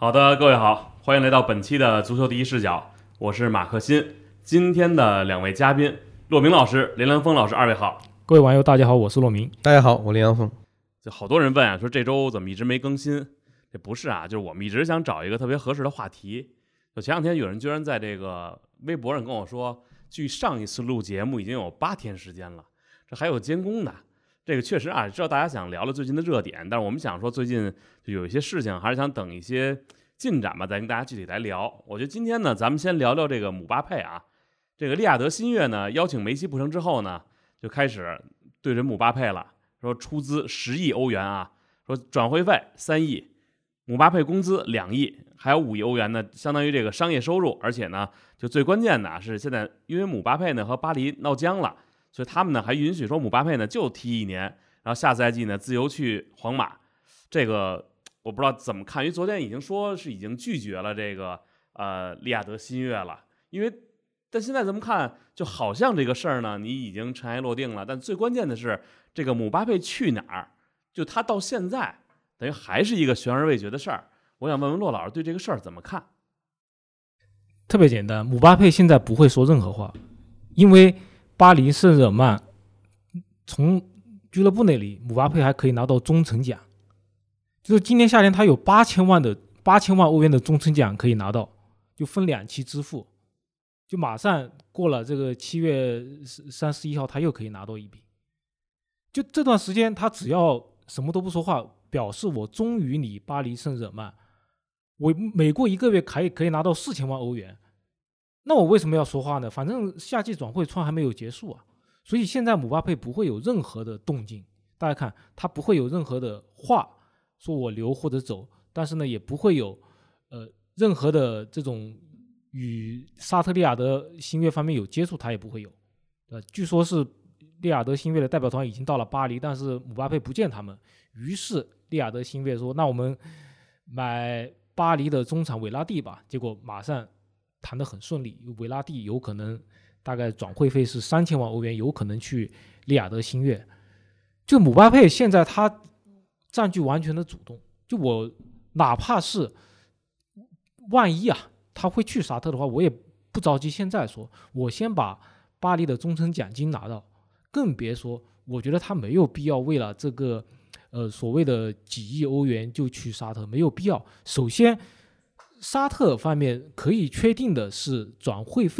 好的，各位好，欢迎来到本期的足球第一视角，我是马克新。今天的两位嘉宾，骆明老师、林兰峰老师，二位好。各位网友，大家好，我是骆明。大家好，我林阳峰。就好多人问啊，说这周怎么一直没更新？这不是啊，就是我们一直想找一个特别合适的话题。就前两天有人居然在这个微博上跟我说，距上一次录节目已经有八天时间了，这还有监工呢。这个确实啊，知道大家想聊聊最近的热点，但是我们想说最近就有一些事情，还是想等一些进展吧，再跟大家具体来聊。我觉得今天呢，咱们先聊聊这个姆巴佩啊，这个利亚德新月呢邀请梅西不成之后呢，就开始对准姆巴佩了，说出资十亿欧元啊，说转会费三亿，姆巴佩工资两亿，还有五亿欧元呢，相当于这个商业收入。而且呢，就最关键的是现在因为姆巴佩呢和巴黎闹僵了。所以他们呢还允许说姆巴佩呢就踢一年，然后下赛季呢自由去皇马。这个我不知道怎么看，因为昨天已经说是已经拒绝了这个呃利亚德新月了。因为但现在咱们看，就好像这个事儿呢你已经尘埃落定了。但最关键的是这个姆巴佩去哪儿，就他到现在等于还是一个悬而未决的事儿。我想问问骆老师对这个事儿怎么看？特别简单，姆巴佩现在不会说任何话，因为。巴黎圣日耳曼从俱乐部那里，姆巴佩还可以拿到忠诚奖，就是今年夏天他有八千万的八千万欧元的忠诚奖可以拿到，就分两期支付，就马上过了这个七月三十一号，他又可以拿到一笔。就这段时间，他只要什么都不说话，表示我忠于你巴黎圣日耳曼，我每过一个月可以可以拿到四千万欧元。那我为什么要说话呢？反正夏季转会窗还没有结束啊，所以现在姆巴佩不会有任何的动静。大家看，他不会有任何的话说我留或者走，但是呢，也不会有呃任何的这种与沙特利雅得新月方面有接触，他也不会有。呃，据说是利雅得新月的代表团已经到了巴黎，但是姆巴佩不见他们。于是利雅得新月说：“那我们买巴黎的中场韦拉蒂吧。”结果马上。谈得很顺利，维拉蒂有可能大概转会费是三千万欧元，有可能去利雅得新月。就姆巴佩现在他占据完全的主动，就我哪怕是万一啊他会去沙特的话，我也不着急现在说，我先把巴黎的终身奖金拿到，更别说我觉得他没有必要为了这个呃所谓的几亿欧元就去沙特，没有必要。首先。沙特方面可以确定的是转会费。